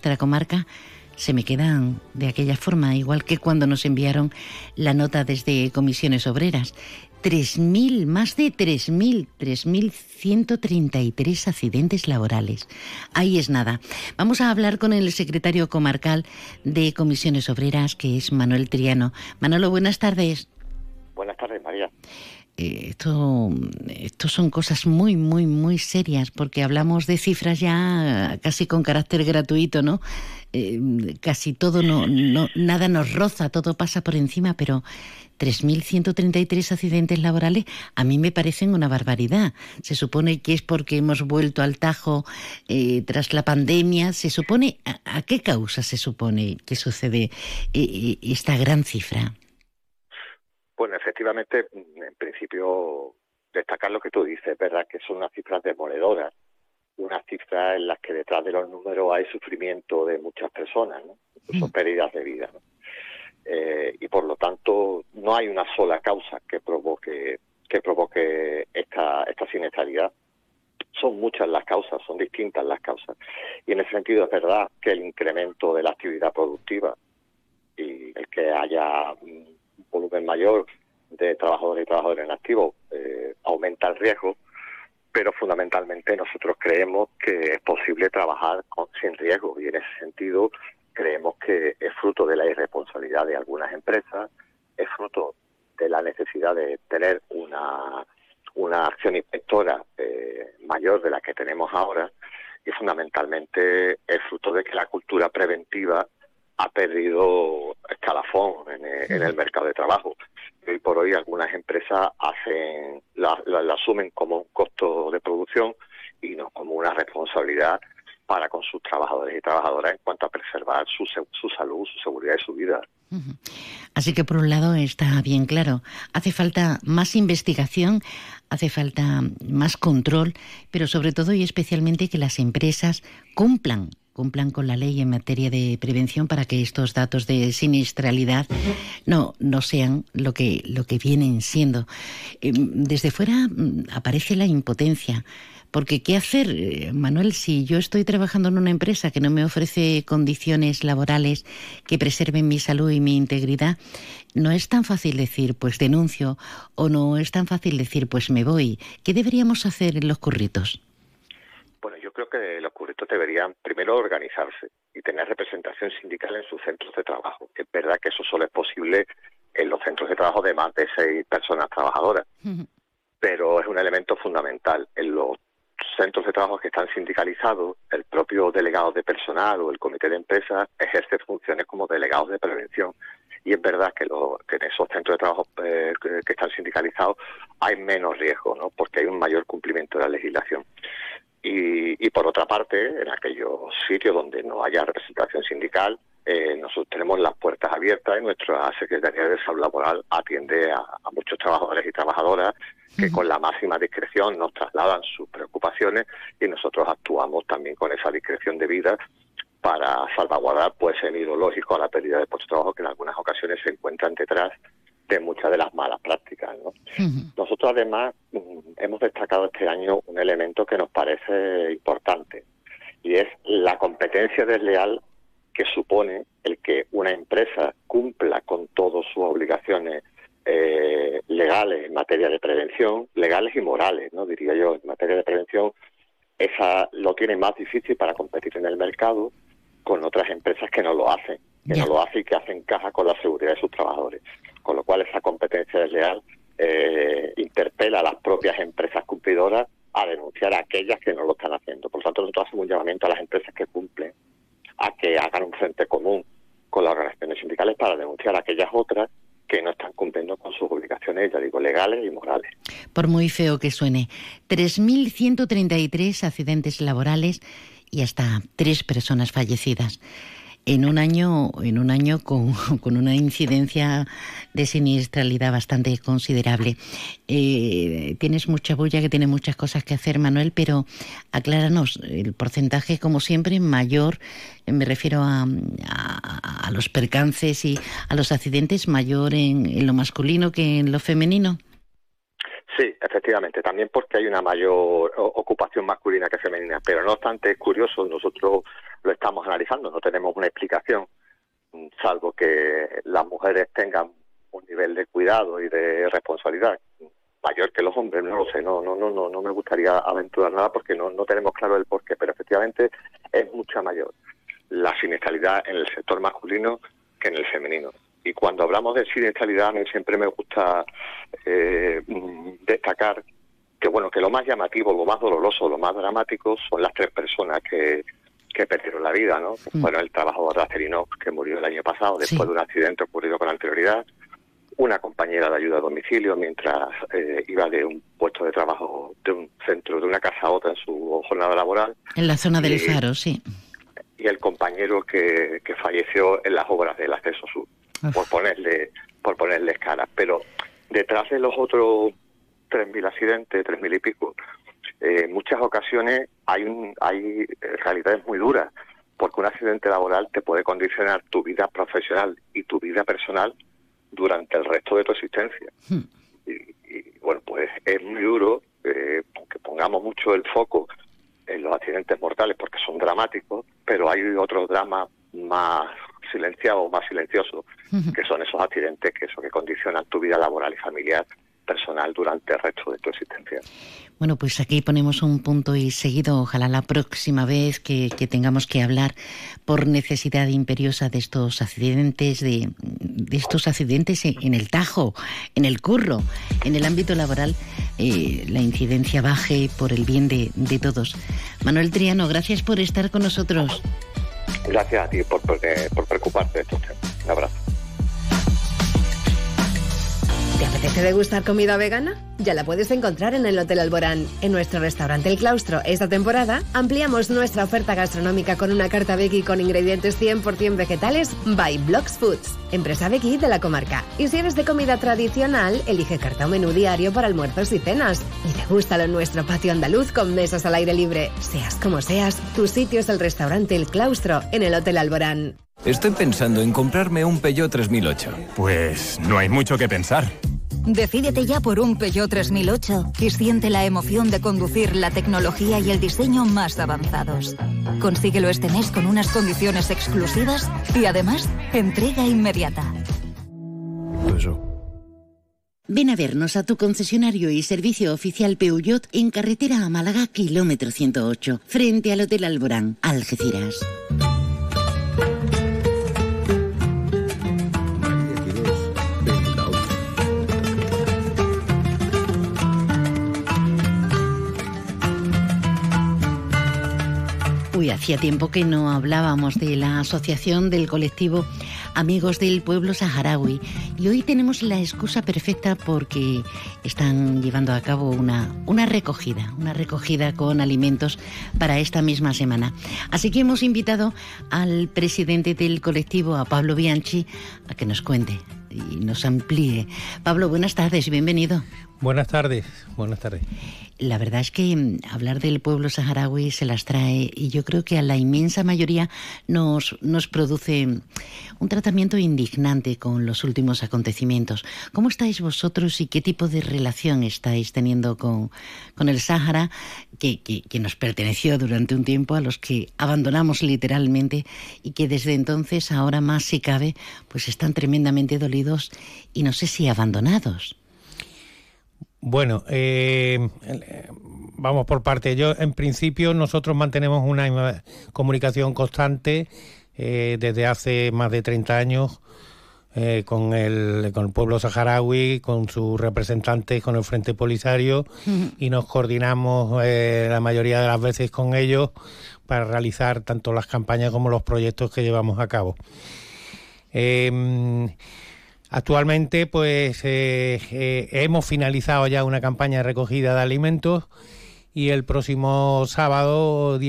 nuestra comarca se me quedan de aquella forma, igual que cuando nos enviaron la nota desde comisiones obreras. 3.000, más de 3.000, 3.133 accidentes laborales. Ahí es nada. Vamos a hablar con el secretario comarcal de comisiones obreras, que es Manuel Triano. Manolo, buenas tardes. María. Eh, esto, esto son cosas muy, muy, muy serias, porque hablamos de cifras ya casi con carácter gratuito, ¿no? Eh, casi todo, no, no, nada nos roza, todo pasa por encima, pero 3.133 accidentes laborales a mí me parecen una barbaridad. Se supone que es porque hemos vuelto al tajo eh, tras la pandemia. ¿Se supone a, qué causa se supone que sucede eh, esta gran cifra? Efectivamente, en principio, destacar lo que tú dices, ¿verdad? Que son unas cifras demoledoras unas cifras en las que detrás de los números hay sufrimiento de muchas personas, ¿no? incluso mm. pérdidas de vida. Eh, y por lo tanto no hay una sola causa que provoque que provoque esta, esta siniestralidad. Son muchas las causas, son distintas las causas. Y en ese sentido es verdad que el incremento de la actividad productiva y el que haya un volumen mayor de trabajadores y trabajadores en activo eh, aumenta el riesgo, pero fundamentalmente nosotros creemos que es posible trabajar sin riesgo y en ese sentido creemos que es fruto de la irresponsabilidad de algunas empresas, es fruto de la necesidad de tener una, una acción inspectora eh, mayor de la que tenemos ahora y fundamentalmente es fruto de que la cultura preventiva ha perdido escalafón en en el mercado de trabajo hoy por hoy algunas empresas hacen la, asumen como un costo de producción y no como una responsabilidad para con sus trabajadores y trabajadoras en cuanto a preservar su, su salud, su seguridad y su vida. Así que por un lado está bien claro, hace falta más investigación, hace falta más control, pero sobre todo y especialmente que las empresas cumplan cumplan con la ley en materia de prevención para que estos datos de siniestralidad no, no sean lo que, lo que vienen siendo. Em, desde fuera mm, aparece la impotencia. Porque ¿qué hacer, eh, Manuel, si yo estoy trabajando en una empresa que no me ofrece condiciones laborales que preserven mi salud y mi integridad? No es tan fácil decir, pues denuncio, o no es tan fácil decir, pues me voy. ¿Qué deberíamos hacer en los curritos? Que curritos deberían primero organizarse y tener representación sindical en sus centros de trabajo. Es verdad que eso solo es posible en los centros de trabajo de más de seis personas trabajadoras, pero es un elemento fundamental. En los centros de trabajo que están sindicalizados, el propio delegado de personal o el comité de empresas ejerce funciones como delegados de prevención. Y es verdad que, en esos centros de trabajo eh, que, que, están sindicalizados hay menos riesgo, ¿no? porque hay un mayor cumplimiento de la legislación. Y, por otra parte, en aquellos sitios donde no haya representación sindical, eh, nosotros tenemos las puertas abiertas y nuestra Secretaría de Salud Laboral atiende a, muchos trabajadores y trabajadoras que con la máxima discreción nos trasladan sus preocupaciones y nosotros actuamos también con esa discreción de vida para salvaguardar pues el ideológico a la pérdida de puestos de trabajo que en algunas ocasiones se encuentran detrás de muchas de las malas prácticas. ¿no? Nosotros además mm, hemos destacado este año un elemento que nos parece importante y es la competencia desleal que supone el que una empresa cumpla con todas sus obligaciones eh, legales en materia de prevención, legales y morales, no diría yo, en materia de prevención, esa lo tiene más difícil para competir en el mercado con otras empresas que no lo hacen, que no lo hacen y que hacen caja con la seguridad de sus trabajadores con lo cual esa competencia desleal eh, interpela a las propias empresas cumplidoras a denunciar a aquellas que no lo están haciendo. Por lo tanto, nosotros hacemos un llamamiento a las empresas que cumplen a que hagan un frente común con las organizaciones sindicales para denunciar a aquellas otras que no están cumpliendo con sus obligaciones, ya digo, legales y morales. Por muy feo que suene, 3.133 accidentes laborales y hasta tres personas fallecidas en un año, en un año con, una incidencia de siniestralidad bastante considerable. Eh, tienes mucha bulla, que tiene muchas cosas que hacer, Manuel, pero acláranos, el porcentaje, como siempre, mayor, me refiero a, los percances y a los accidentes, mayor en, lo masculino que en lo femenino. Sí, efectivamente, también porque hay una mayor ocupación masculina que femenina, pero no obstante es curioso, nosotros lo estamos analizando, no tenemos una explicación, salvo que las mujeres tengan un nivel de cuidado y de responsabilidad mayor que los hombres, no lo sé, no, no, no, no, no me gustaría aventurar nada porque no, no tenemos claro el porqué, pero efectivamente es mucha mayor la siniestralidad en el sector masculino que en el femenino. Y cuando hablamos de siniestralidad, a mí siempre me gusta eh, destacar que bueno que lo más llamativo, lo más doloroso, lo más dramático son las tres personas que, que perdieron la vida, ¿no? Mm. Bueno, el trabajador de Acerinox que murió el año pasado después de un accidente ocurrido con anterioridad, una compañera de ayuda a domicilio mientras eh, iba de un puesto de trabajo de un centro, de una casa a otra en su jornada laboral. En la zona del Faro, sí. Y el compañero que, que falleció en las obras del acceso sur, por ponerle por ponerles caras. Pero detrás de los otros 3.000 accidentes, 3.000 y pico, eh, en muchas ocasiones hay, un, hay realidades muy duras, porque un accidente laboral te puede condicionar tu vida profesional y tu vida personal durante el resto de tu existencia. Hmm. Y, bueno, pues es muy duro eh, que pongamos mucho el foco en los accidentes mortales porque son dramáticos, pero hay otros dramas más silenciados, más silenciosos, hmm. que son esos accidentes que eso que condicionan tu vida laboral y familiar personal durante el resto de tu existencia. Bueno, pues aquí ponemos un punto y seguido, ojalá la próxima vez que, tengamos que hablar por necesidad imperiosa de estos accidentes, de, estos accidentes en el tajo, en el curro, en el ámbito laboral, eh, la incidencia baje por el bien de, todos. Manuel Triano, gracias por estar con nosotros. Gracias a ti por, por, por preocuparte de estos temas. Un abrazo. ¿Te apetece degustar comida vegana? Ya la puedes encontrar en el Hotel Alborán. En nuestro restaurante El Claustro, esta temporada, ampliamos nuestra oferta gastronómica con una carta veggie con ingredientes 100% vegetales by Blocks Foods, empresa veggie de la comarca. Y si eres de comida tradicional, elige carta o menú diario para almuerzos y cenas. Y degústalo en nuestro patio andaluz con mesas al aire libre. Seas como seas, tu sitio es el restaurante El Claustro en el Hotel Alborán. Estoy pensando en comprarme un Peugeot 3008. Pues no hay mucho que pensar. Decídete ya por un Peugeot 3008 y siente la emoción de conducir la tecnología y el diseño más avanzados. Consíguelo este mes con unas condiciones exclusivas y además entrega inmediata. Ven a vernos a tu concesionario y servicio oficial Peugeot en carretera a Málaga, kilómetro 108, frente al Hotel Alborán, Algeciras. Hacía tiempo que no hablábamos de la asociación del colectivo Amigos del Pueblo Saharaui y hoy tenemos la excusa perfecta porque están llevando a cabo una, una recogida, una recogida con alimentos para esta misma semana. Así que hemos invitado al presidente del colectivo, a Pablo Bianchi, a que nos cuente y nos amplíe. Pablo, buenas tardes y bienvenido. Buenas tardes, buenas tardes. La verdad es que mm, hablar del pueblo saharaui se las trae y yo creo que a la inmensa mayoría nos, nos produce un tratamiento indignante con los últimos acontecimientos. ¿Cómo estáis vosotros y qué tipo de relación estáis teniendo con, con el Sáhara, que, que nos perteneció durante un tiempo, a los que abandonamos literalmente y que desde entonces, ahora más si cabe, pues están tremendamente dolidos y no sé si abandonados? Bueno, eh, vamos por parte. Yo, en principio, nosotros mantenemos una comunicación constante eh, desde hace más de 30 años eh, con, el, con el pueblo saharaui, con sus representantes, con el Frente Polisario, y nos coordinamos la mayoría de las veces con ellos para realizar tanto las campañas como los proyectos que llevamos a cabo. Actualmente, pues eh, eh, hemos finalizado ya una campaña de recogida de alimentos y el próximo sábado